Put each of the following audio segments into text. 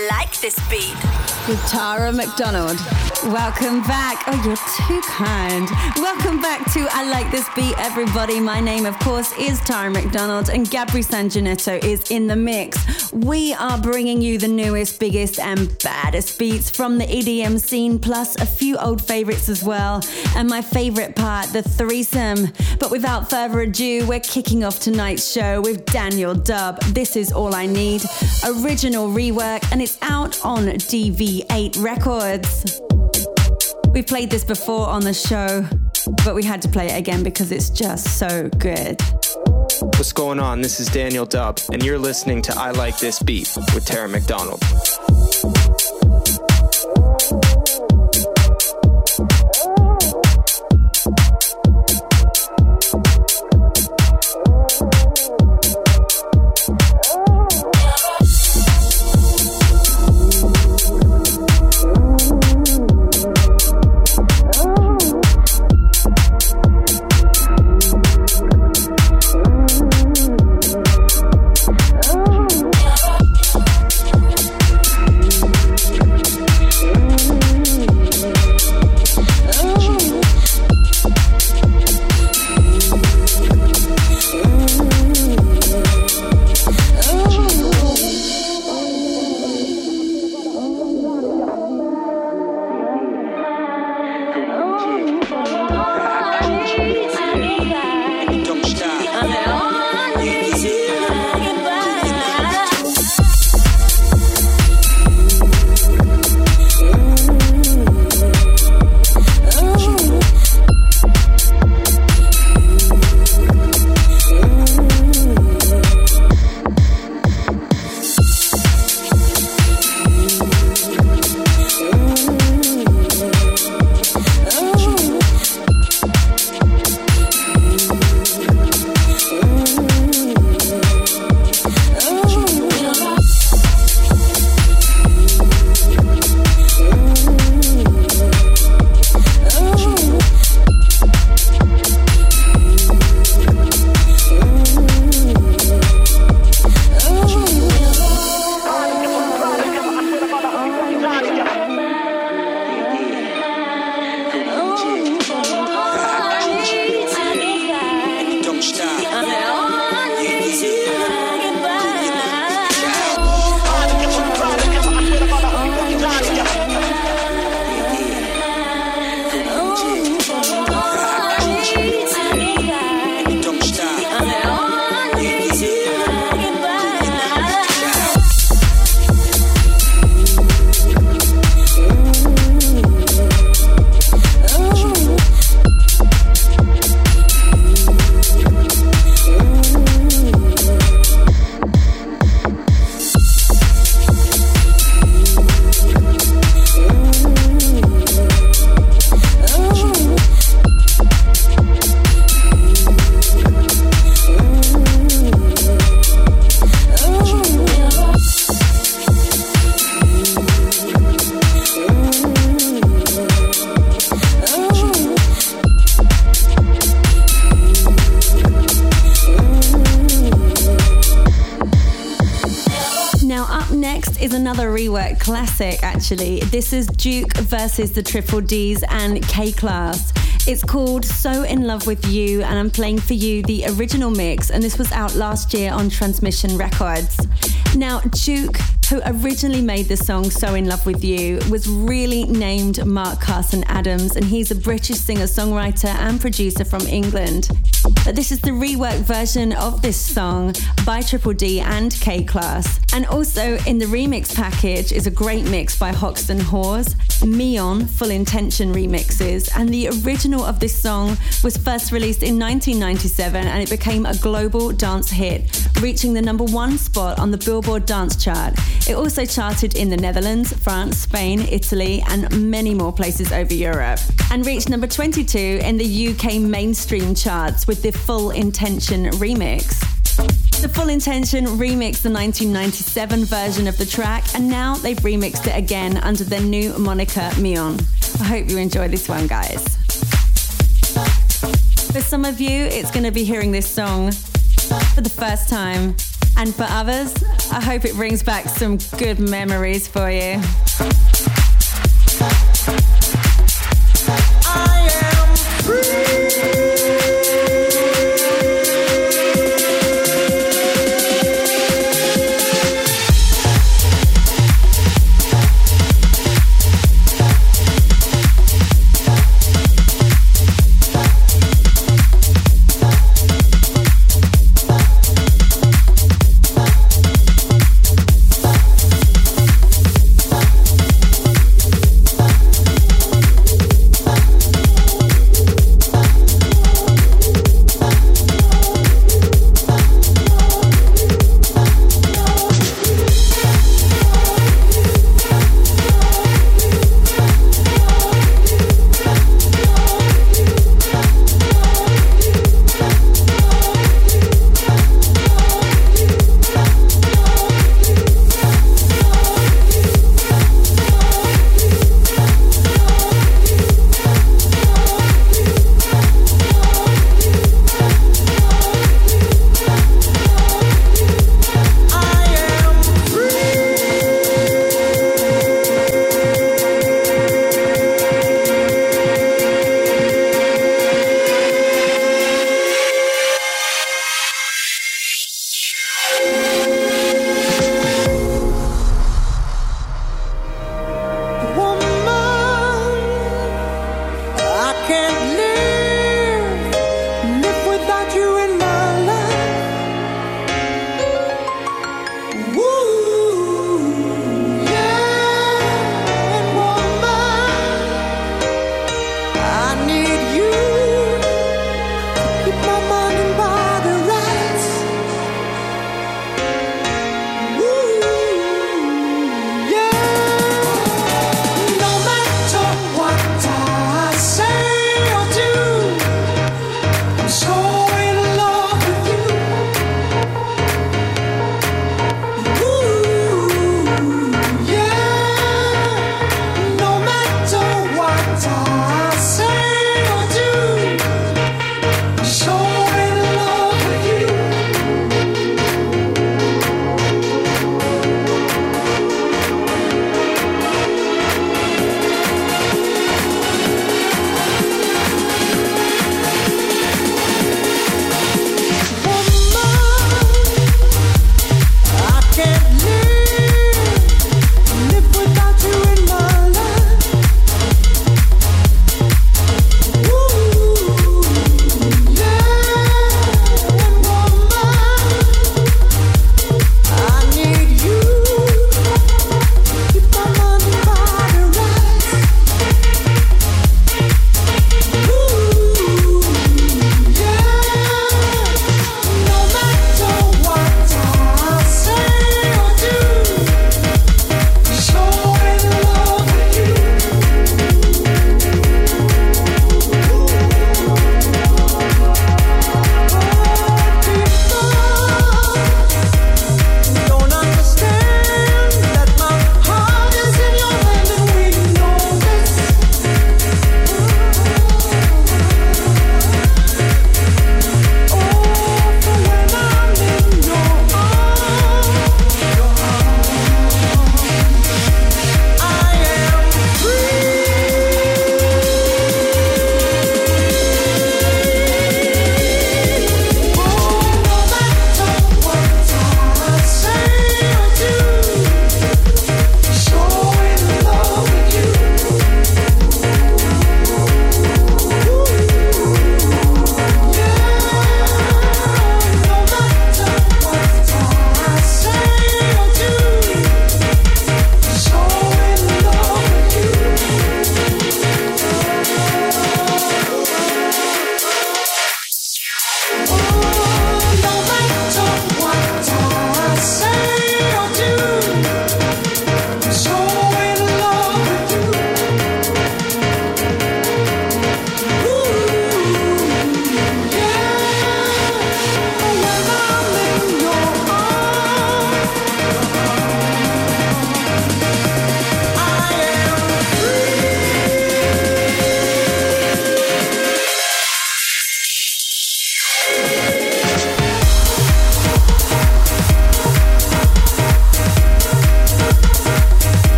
I like this beat. With Tara McDonald. Welcome back. Oh, you're too kind. Welcome back to I Like This Beat, everybody. My name, of course, is Tara McDonald, and Gabri Sanjanetto is in the mix. We are bringing you the newest, biggest, and baddest beats from the EDM scene, plus a few old favorites as well. And my favorite part, the threesome. But without further ado, we're kicking off tonight's show with Daniel Dub. This is All I Need, original rework, and it's out on DV8 Records. We've played this before on the show, but we had to play it again because it's just so good. What's going on? This is Daniel Dub, and you're listening to I Like This Beat with Tara McDonald. Classic, actually. This is Duke versus the Triple D's and K Class. It's called So In Love With You, and I'm playing for you the original mix, and this was out last year on Transmission Records. Now, Duke who originally made the song So In Love With You, was really named Mark Carson Adams, and he's a British singer songwriter and producer from England. But this is the rework version of this song by Triple D and K Class. And also in the remix package is a great mix by Hoxton Whores, Meon Full Intention remixes, and the original of this song was first released in 1997 and it became a global dance hit, reaching the number one spot on the Billboard Dance Chart. It also charted in the Netherlands, France, Spain, Italy, and many more places over Europe, and reached number 22 in the UK mainstream charts with the Full Intention remix. The Full Intention remixed the 1997 version of the track, and now they've remixed it again under their new moniker Mion. I hope you enjoy this one, guys. For some of you, it's going to be hearing this song for the first time And for others, I hope it brings back some good memories for you.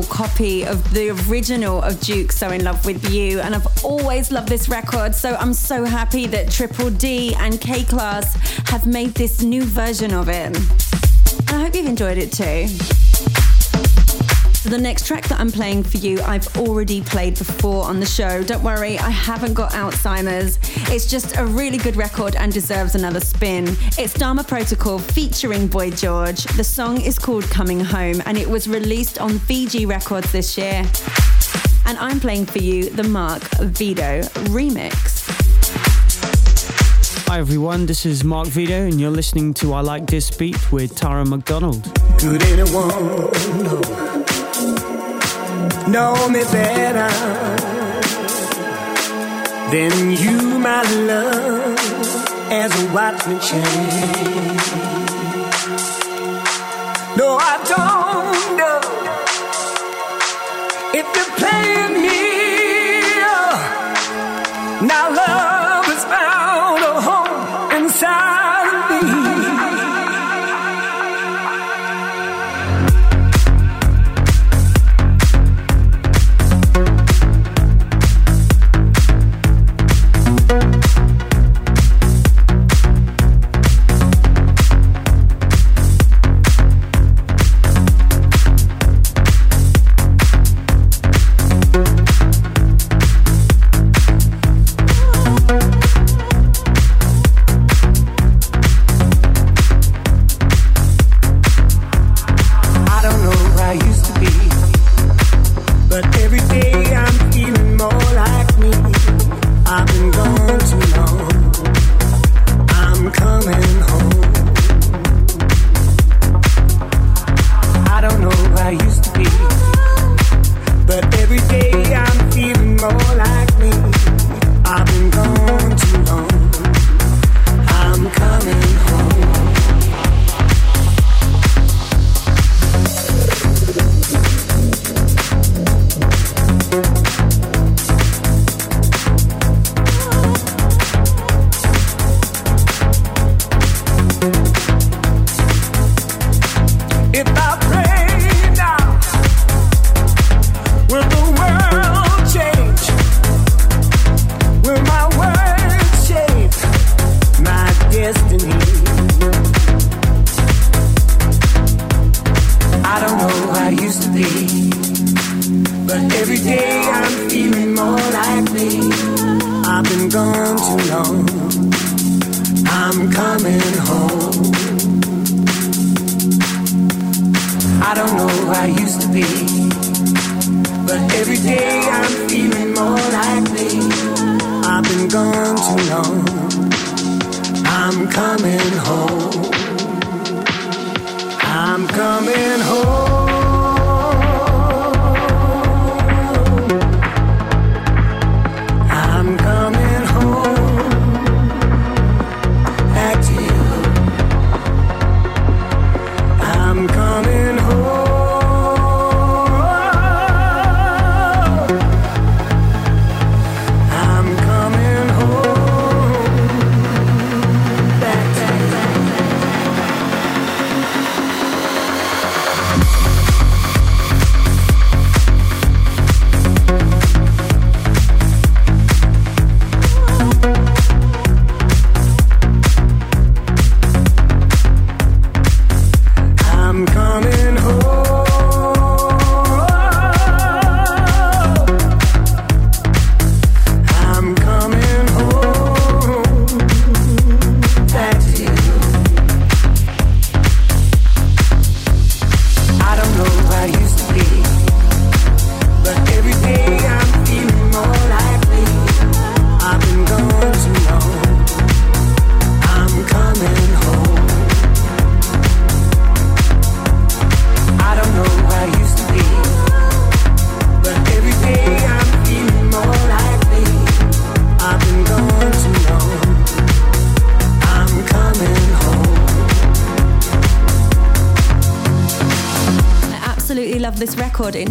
Copy of the original of Duke So In Love With You, and I've always loved this record, so I'm so happy that Triple D and K Class have made this new version of it. I hope you've enjoyed it too. The next track that I'm playing for you, I've already played before on the show. Don't worry, I haven't got Alzheimer's. It's just a really good record and deserves another spin. It's Dharma Protocol featuring Boy George. The song is called Coming Home and it was released on Fiji Records this year. And I'm playing for you the Mark Vito remix. Hi everyone, this is Mark Vito, and you're listening to I Like This Beat with Tara McDonald. Could anyone know? Know me better than you, my love, as a watch me change. No, I don't know if you're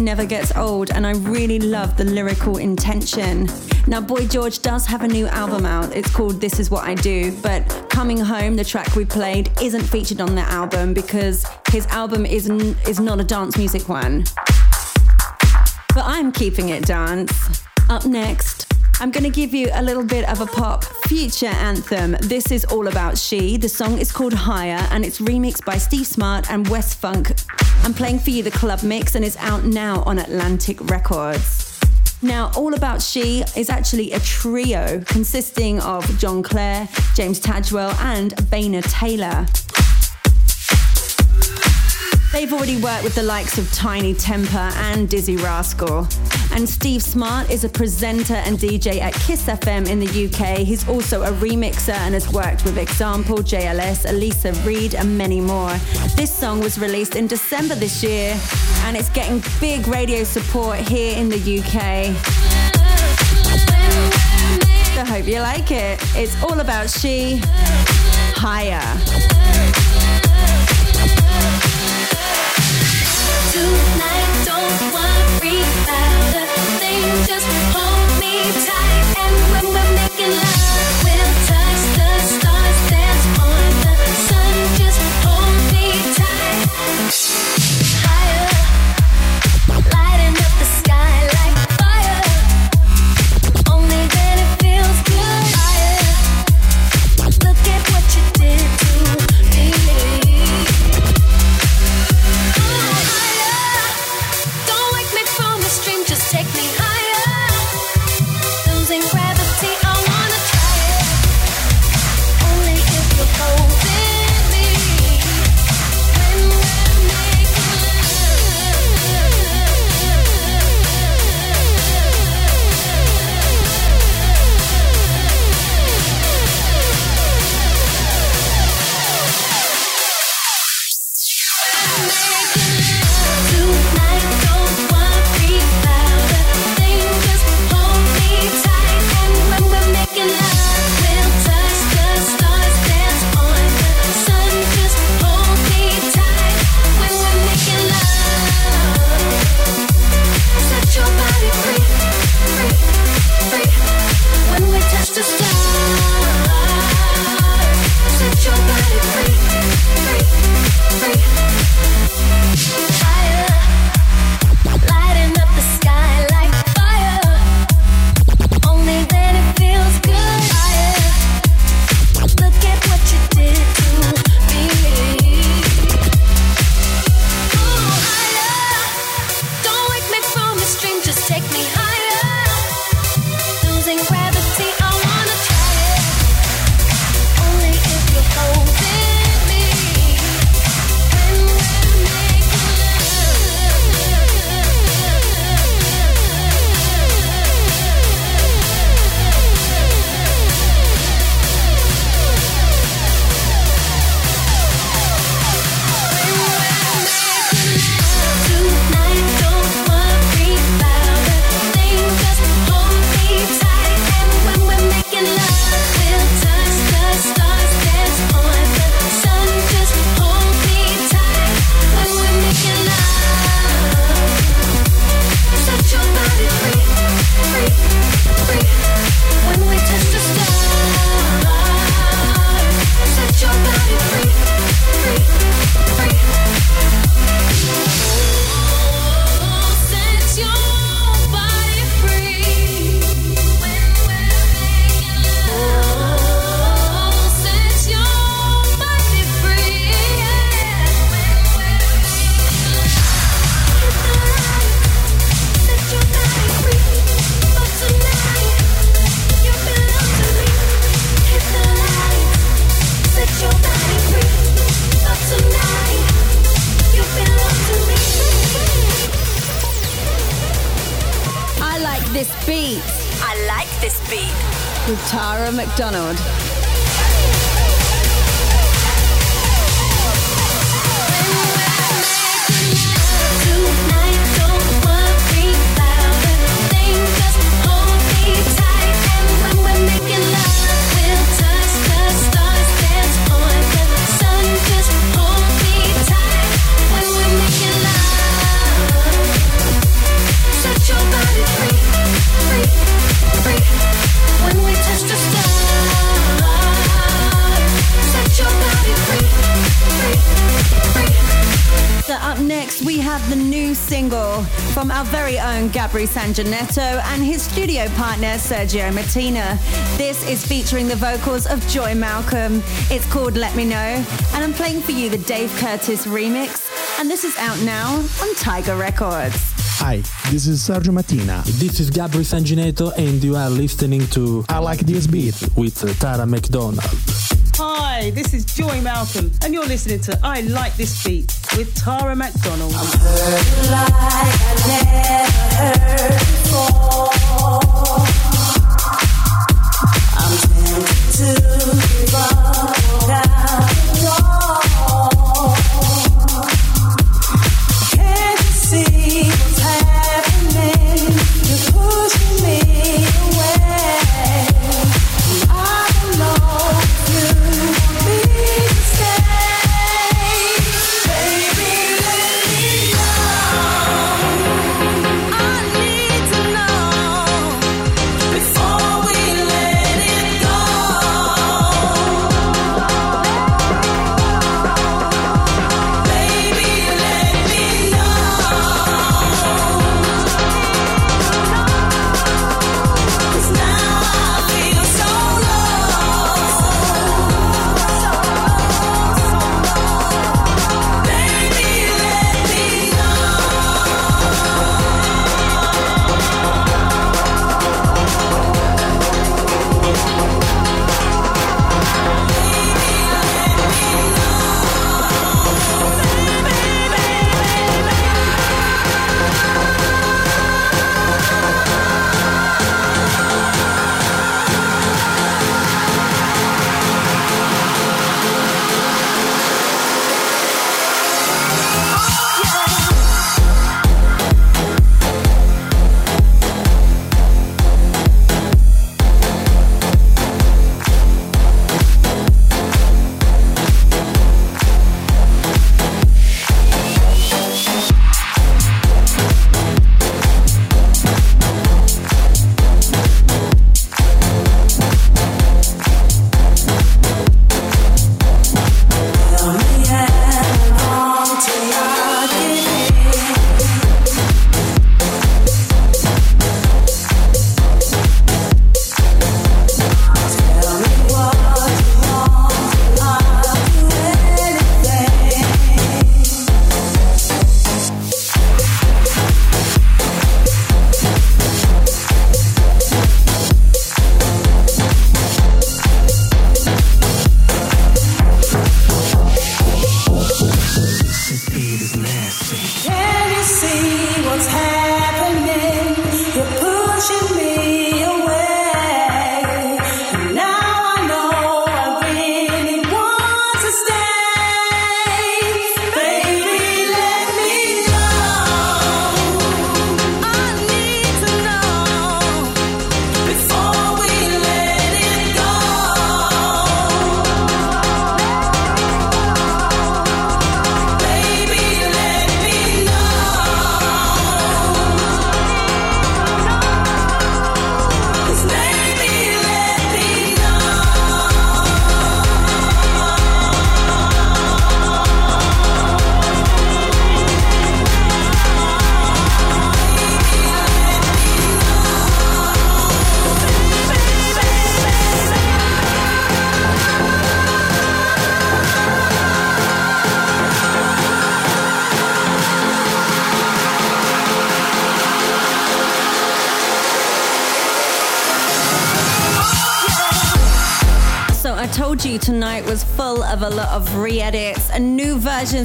never gets old, and I really love the lyrical intention. Now, Boy George does have a new album out. It's called This Is What I Do, but Coming Home, the track we played, isn't featured on that album because his album is, n- is not a dance music one. But I'm keeping it dance. Up next, I'm going to give you a little bit of a pop future anthem. This is all about She. The song is called Higher and it's remixed by Steve Smart and West Funk. I'm playing for you the club mix and it's out now on Atlantic Records. Now, All About She is actually a trio consisting of John Clare, James Tadwell, and Baina Taylor. They've already worked with the likes of Tinie Tempah and Dizzee Rascal. And Steve Smart is a presenter and DJ at Kiss FM in the UK. He's also a remixer and has worked with Example, JLS, Elisa Reed, and many more. This song was released in December this year and it's getting big radio support here in the UK. I hope you like it. It's all about she. Higher. Just McDonald. Have the new single from our very own Gabri Sanjanetto and his studio partner Sergio Martina. This is featuring the vocals of Joy Malcolm. It's called Let Me Know, and I'm playing for you the Dave Curtis remix, and this is out now on Tiger Records. Hi, this is Sergio Mattina. This is Gabri Sanginetto, and you are listening to I Like This Beat with Tara McDonald. Hi, this is Joy Malcolm, and you're listening to I Like This Beat with Tara McDonald. tonight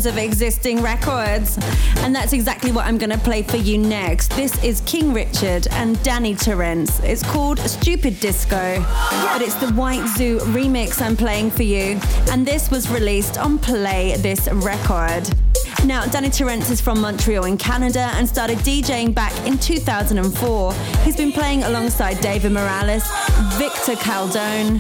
of existing records. And that's exactly what I'm going to play for you next. This is King Richard and Danny Torrance. It's called Stupid Disco, but it's the White Zoo remix I'm playing for you. And this was released on Play This Record. Now, Danny Torrance is from Montreal in Canada and started DJing back in 2004. He's been playing alongside David Morales Victor Calderone,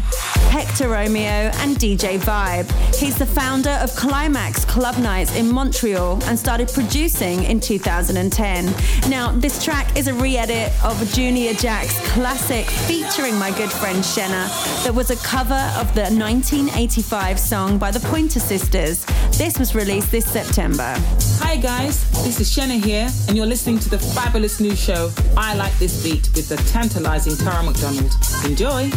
Hector Romero, and DJ Vibe. He's the founder of Climax Club Nights in Montreal and started producing in 2010. Now, this track is a re edit of Junior Jack's classic featuring my good friend Shena that was a cover of the 1985 song by the Pointer Sisters. This was released this September. Hi guys, this is Shena here, and you're listening to the fabulous new show I Like This Beat with the tantalizing Tara McDonald. Enjoy!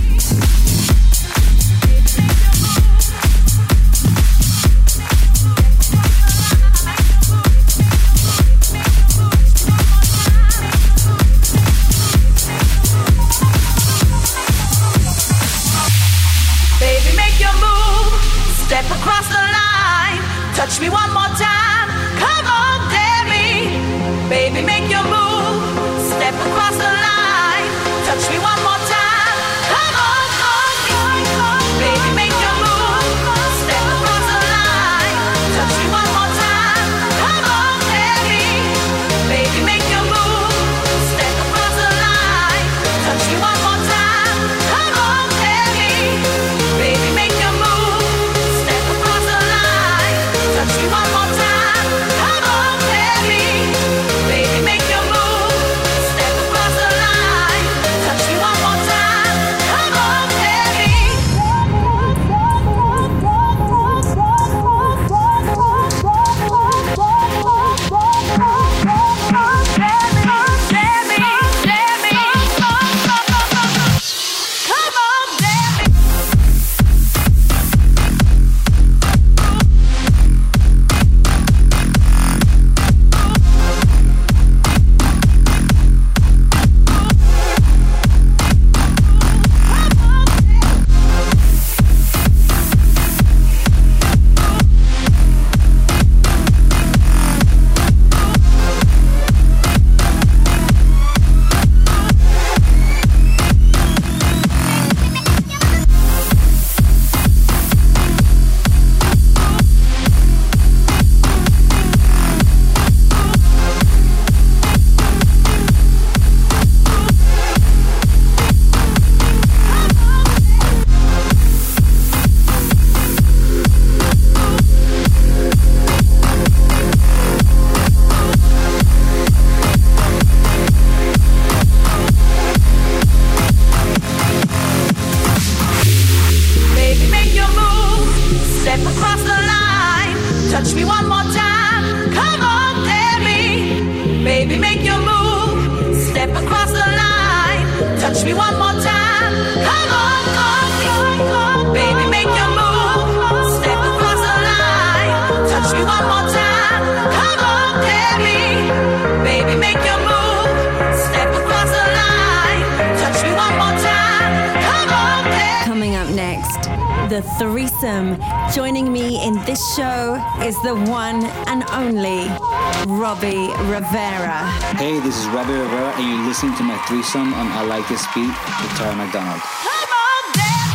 Threesome on I Like This Beat with Tara McDonald.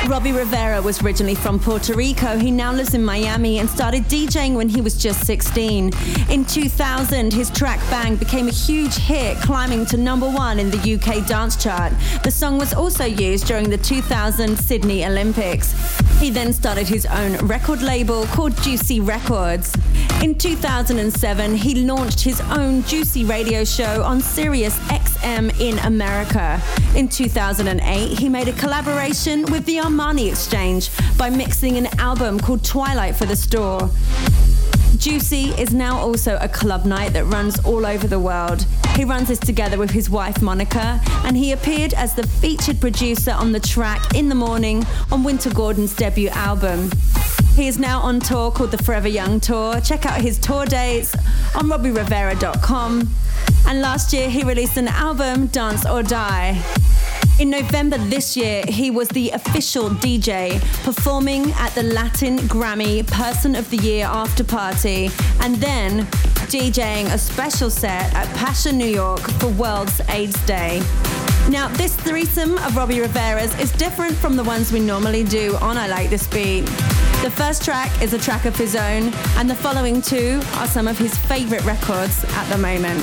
Robbie Rivera was originally from Puerto Rico. He now lives in Miami and started DJing when he was just 16. In 2000, his track Bang became a huge hit, climbing to number one in the UK dance chart. The song was also used during the 2000 Sydney Olympics. He then started his own record label called Juicy Records. In 2007, he launched his own Juicy radio show on Sirius XM in America. In 2008, he made a collaboration with the Armani Exchange by mixing an album called Twilight for the store. Juicy is now also a club night that runs all over the world. He runs this together with his wife Monica, and he appeared as the featured producer on the track In the Morning on Wynter Gordon's debut album. He is now on tour called the Forever Young Tour. Check out his tour dates on robbierivera.com. And last year he released an album, Dance or Die. In November this year, he was the official DJ performing at the Latin Grammy Person of the Year after party and then DJing a special set at Pacha, New York for World's AIDS Day. Now, this threesome of Robbie Rivera's is different from the ones we normally do on I Like This Beat. The first track is a track of his own, and the following two are some of his favourite records at the moment.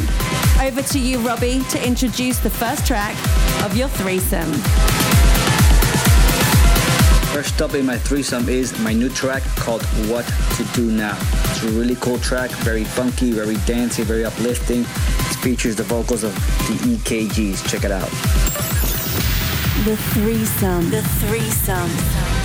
Over to you, Robbie, to introduce the first track of your threesome. First up in my threesome is my new track called What to Do Now. It's a really cool track, very funky, very dancey, very uplifting. It features the vocals of the EKGs. Check it out. The threesome. The threesome.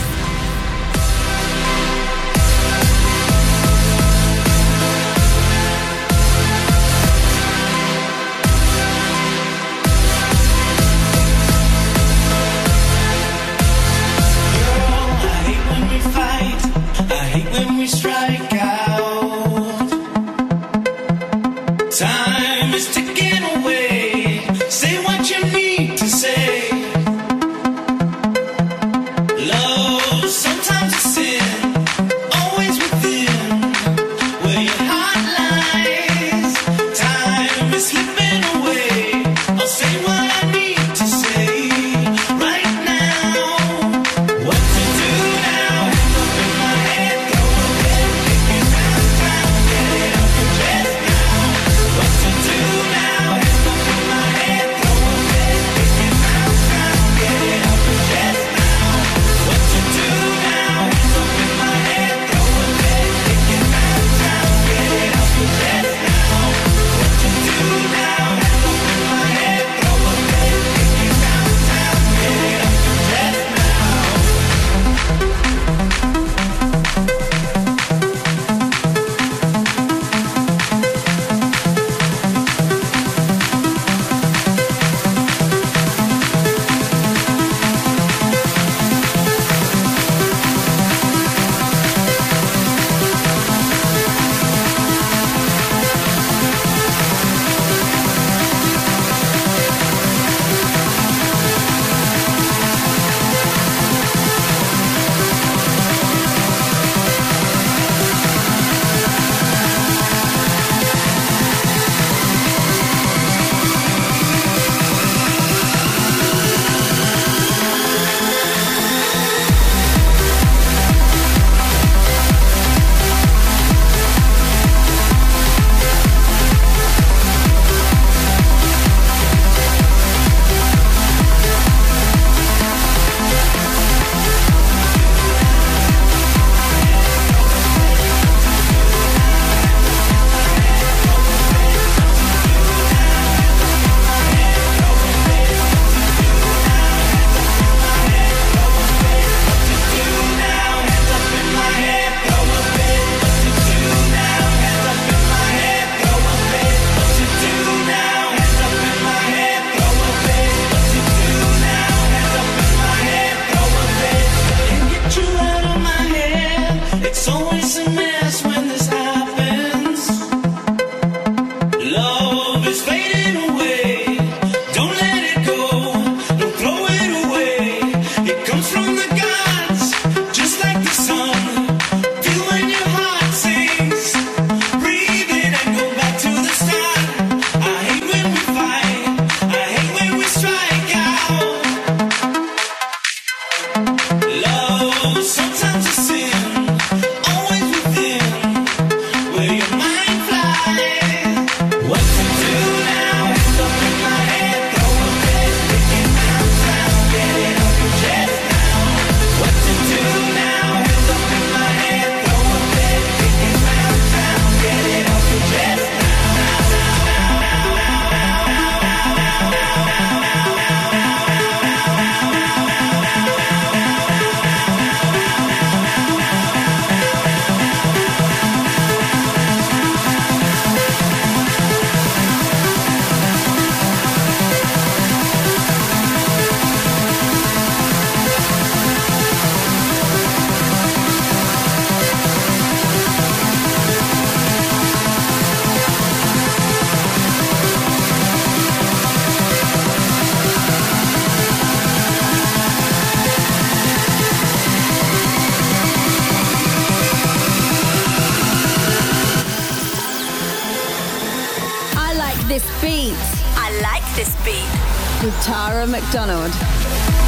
Tara McDonald.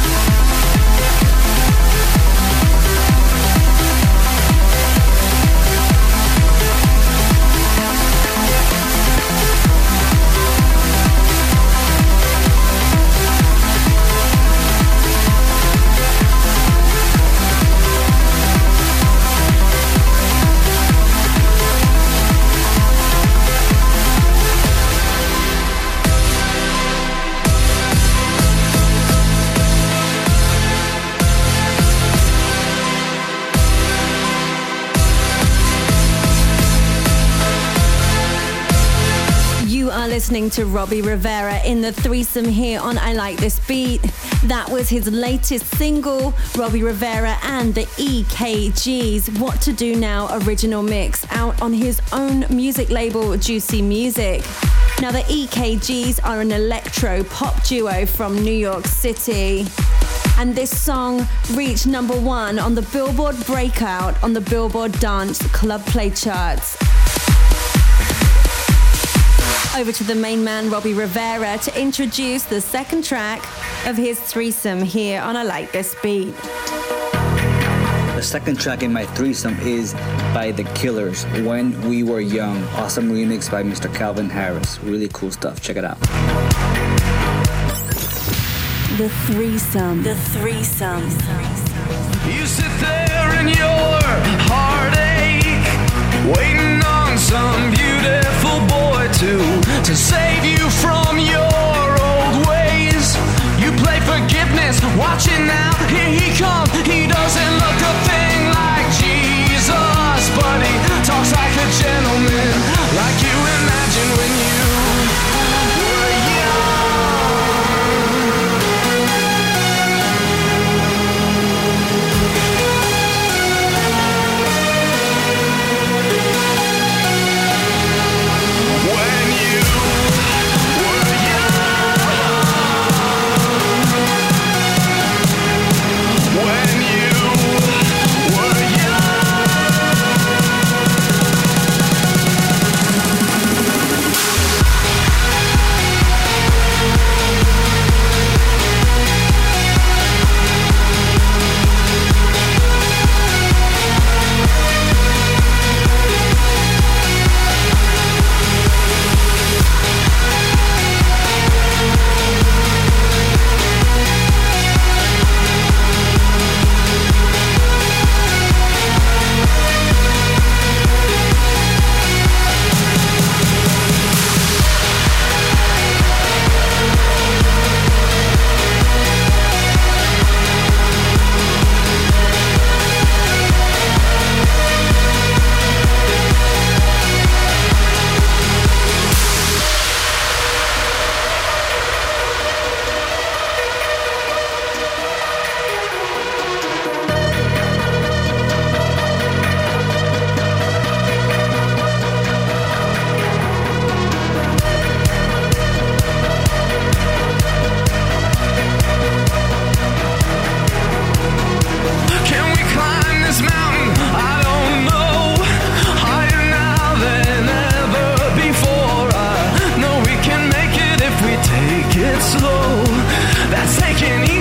Listening to Robbie Rivera in the threesome here on I Like This Beat. That was his latest single, Robbie Rivera and the EKGs What to Do Now original mix out on his own music label, Juicy Music. Now, the EKGs are an electro pop duo from New York City. And this song reached number one on the Billboard Breakout on the Billboard Dance Club Play charts. Over to the main man, Robbie Rivera, to introduce the second track of his threesome here on I Like This Beat. The second track in my threesome is by The Killers, When We Were Young. Awesome remix by Mr. Calvin Harris. Really cool stuff. Check it out. The threesome. The threesome. You sit there in your heartache, waiting on some beautiful boy to to save you from your old ways. You play forgiveness, watching now. Here he comes. He doesn't look a thing it slow. That's taking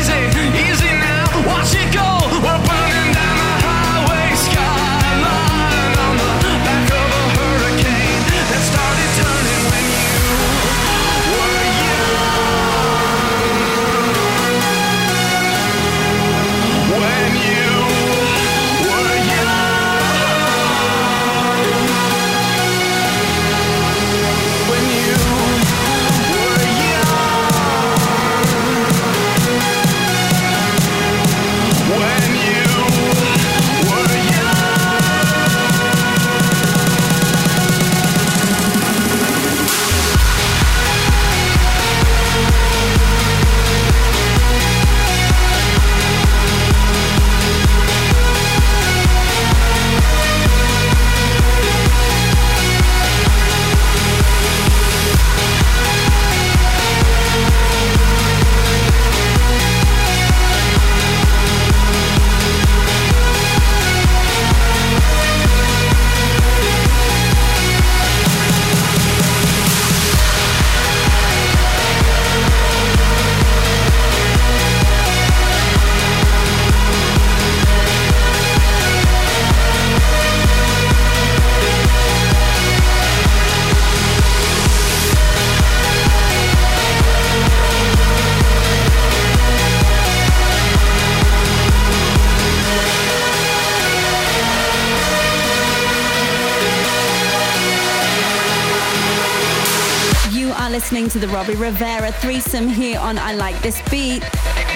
to the Robbie Rivera threesome here on I Like This Beat.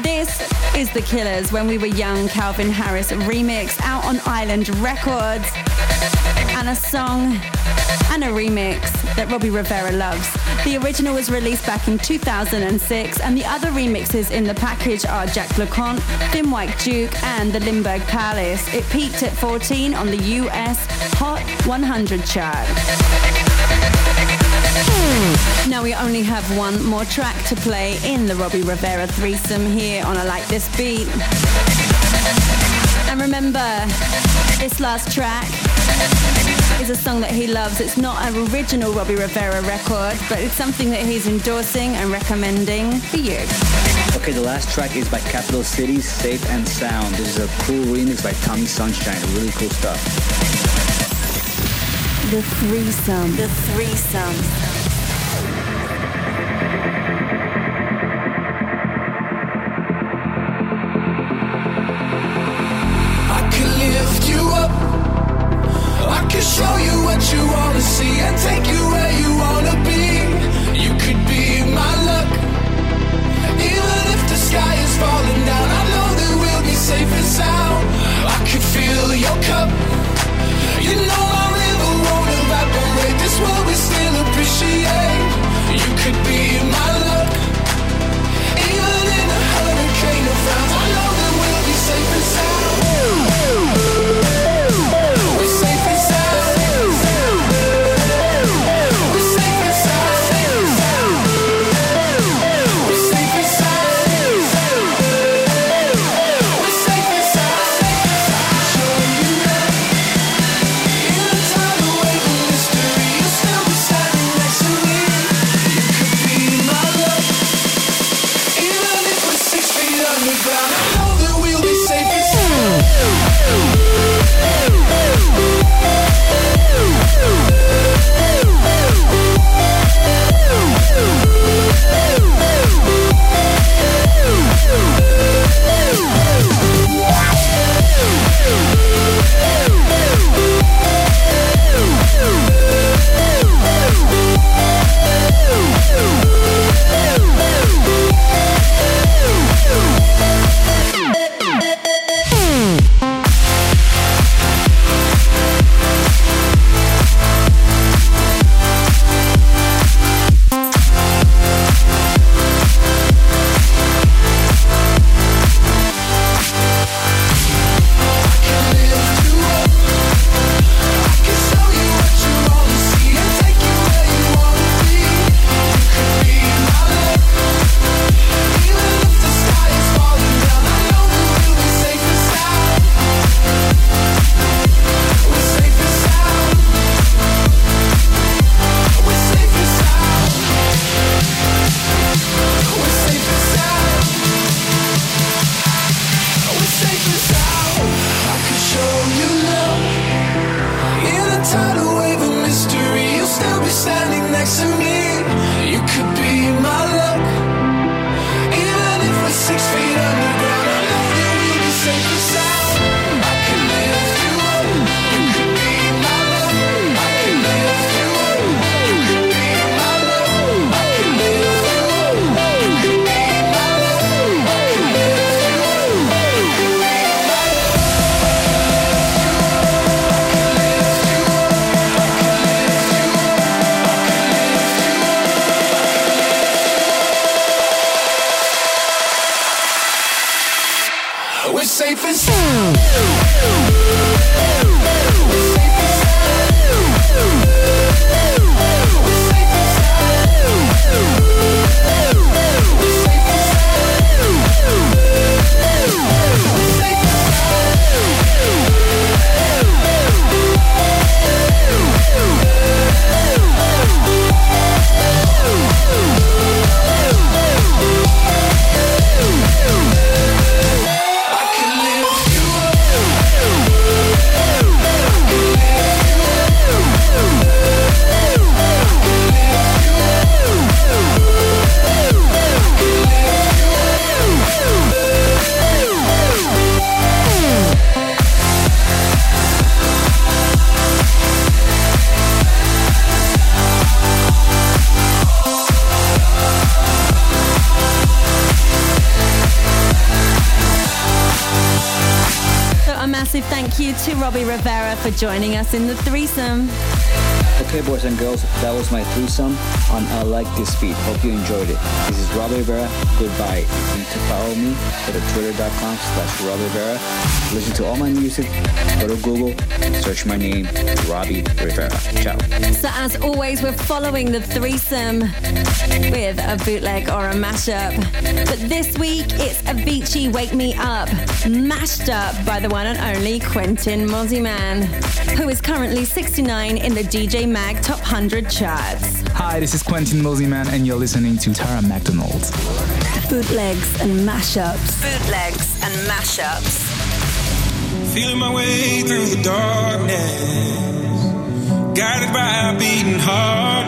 This is The Killers When We Were Young Calvin Harris remix out on Island Records. And a song and a remix that Robbie Rivera loves. The original was released back in 2006, and the other remixes in the package are Jacques Lu Cont, Thin White Duke, and the Lindbergh Palace. It peaked at 14 on the US Hot 100 chart. Now we only have one more track to play in the Robbie Rivera threesome here on I Like This Beat. And remember, this last track is a song that he loves. It's not an original Robbie Rivera record, but it's something that he's endorsing and recommending for you. Okay, the last track is by Capital City, Safe and Sound. This is a cool remix by Tommy Sunshine. Really cool stuff. The threesome. The threesome. I can lift you up. I can show you what you wanna see and take you where you wanna be. You could be my luck. Even if the sky is falling down, I know that we'll be safe and sound. I could fill your cup. You know We still appreciate. You could be my luck. Even in a hurricane I know that we'll be safe and sound. For joining us in the threesome. Okay, boys and girls, that was my threesome on I Like This Beat. Hope you enjoyed it. This is Robbie Rivera. Goodbye. You need to follow me. Go to twitter.com slash Robbie Rivera. Listen to all my music. Go to Google. Search my name, Robbie Rivera. Ciao. So, as always, we're following the threesome with a bootleg or a mashup. But this week, it's Avicii Wake Me Up, mashed up by the one and only Quentin Mosimann, who is currently 69 in the DJ Mag Top 100 charts. Hi, this is Quentin Mosimann, and you're listening to Tara McDonald. Bootlegs and mashups. Bootlegs and mashups. Feeling my way through the darkness, guided by a beating heart.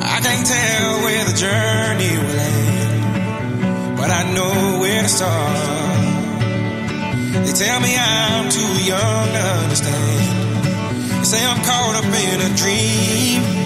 I can't tell where the journey will end, but I know where to start. They tell me I'm too young to understand. They say I'm caught up in a dream.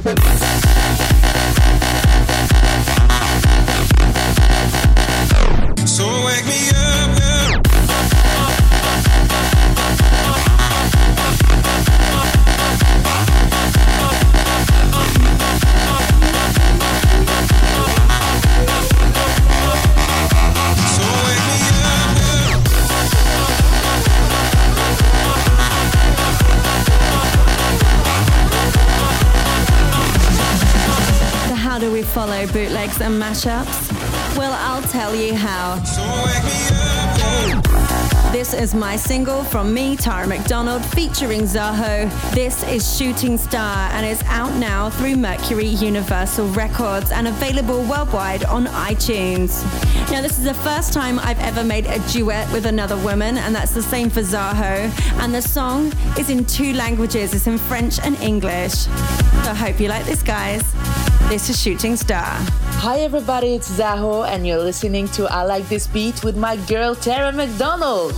So and mashups? Well, I'll tell you how. This is my single from me, Tara McDonald, featuring Zaho. This is Shooting Star and it's out now through Mercury Universal Records and available worldwide on iTunes. Now, this is the first time I've ever made a duet with another woman, and that's the same for Zaho. And the song is in two languages, it's in French and English. So I hope you like this, guys. This is Shooting Star. Hi everybody, it's Zaho and you're listening to I Like This Beat with my girl Tara McDonald.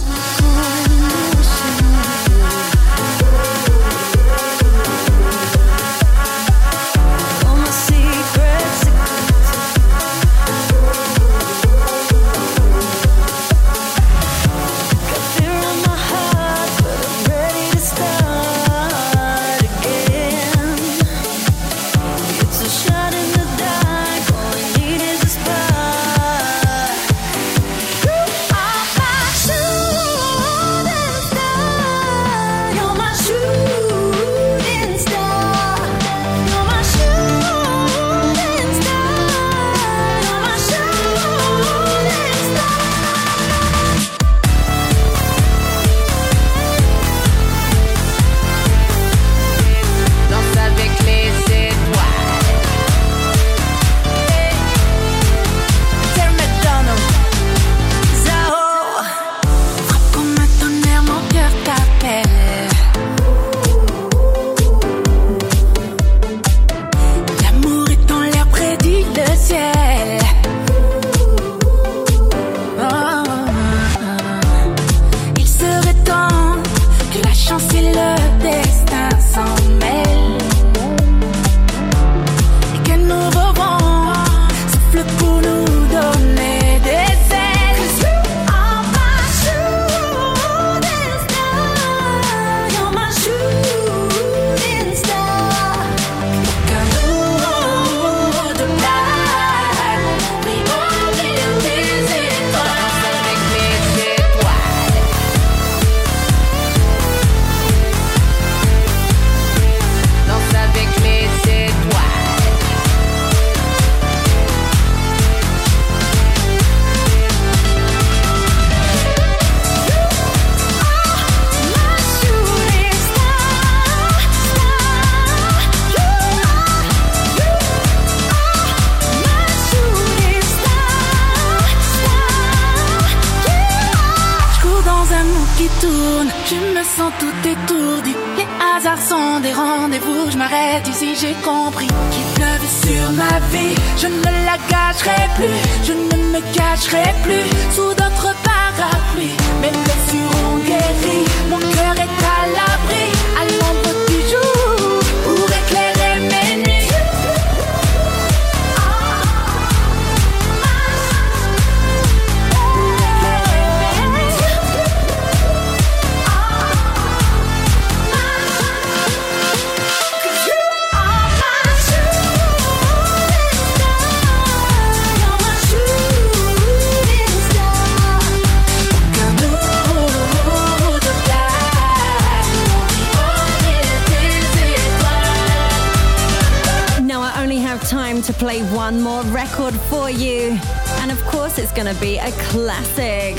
To be a classic.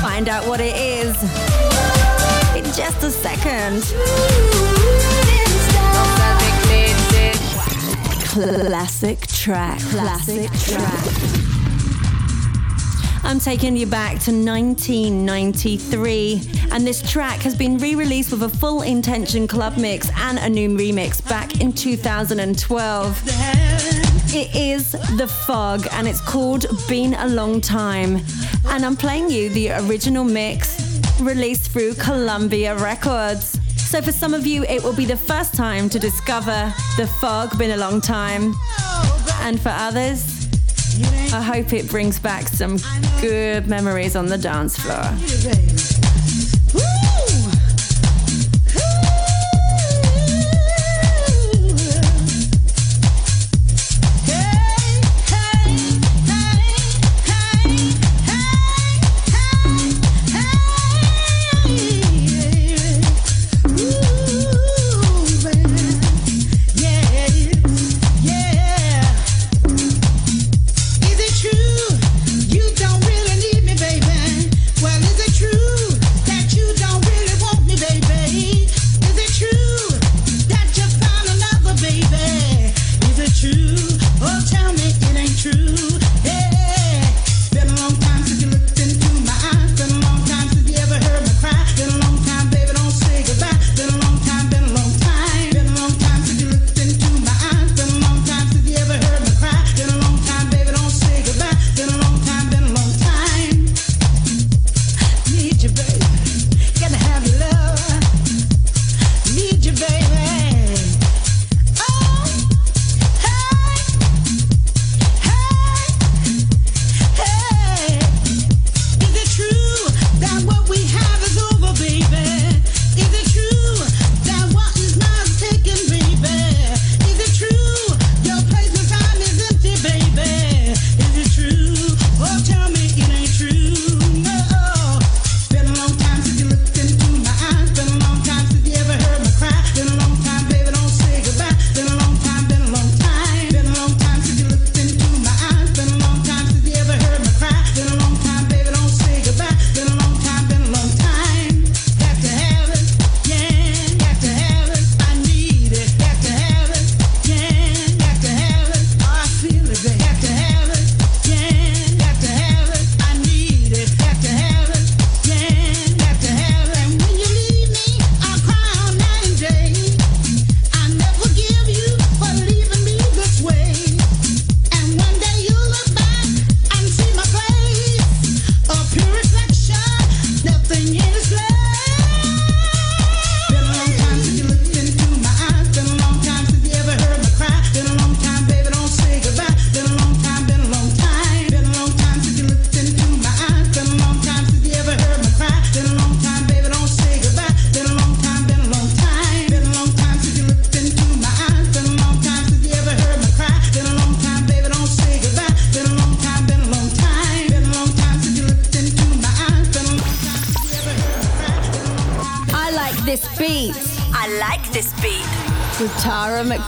Find out what it is in just a second. Classic track. Classic track. I'm taking you back to 1993, and this track has been re released with a full intention club mix and a new remix back in 2012. It is The Fog, and it's called Been a Long Time. And I'm playing you the original mix released through Columbia Records. So for some of you, it will be the first time to discover The Fog, Been a Long Time. And for others, I hope it brings back some good memories on the dance floor.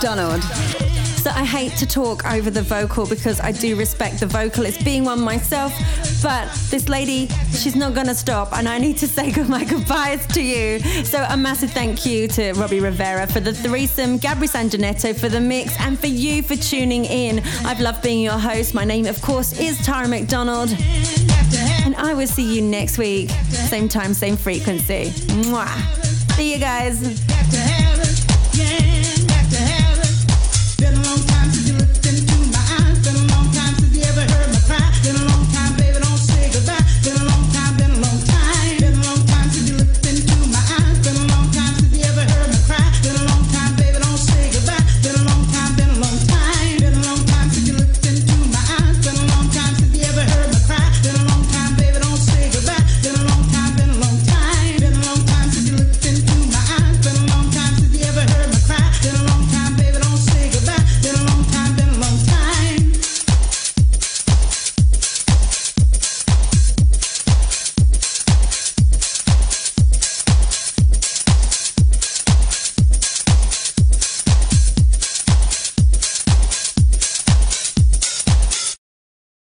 McDonald. So I hate to talk over the vocal because I do respect the vocalist being one myself, but this lady, she's not gonna stop, and I need to say my goodbyes to you. So a massive thank you to Robbie Rivera for the threesome, Gabri Sanjanetto for the mix, and for you for tuning in. I've loved being your host. My name, of course, is Tara McDonald. And I will see you next week. Same time, same frequency. Mwah. See you guys.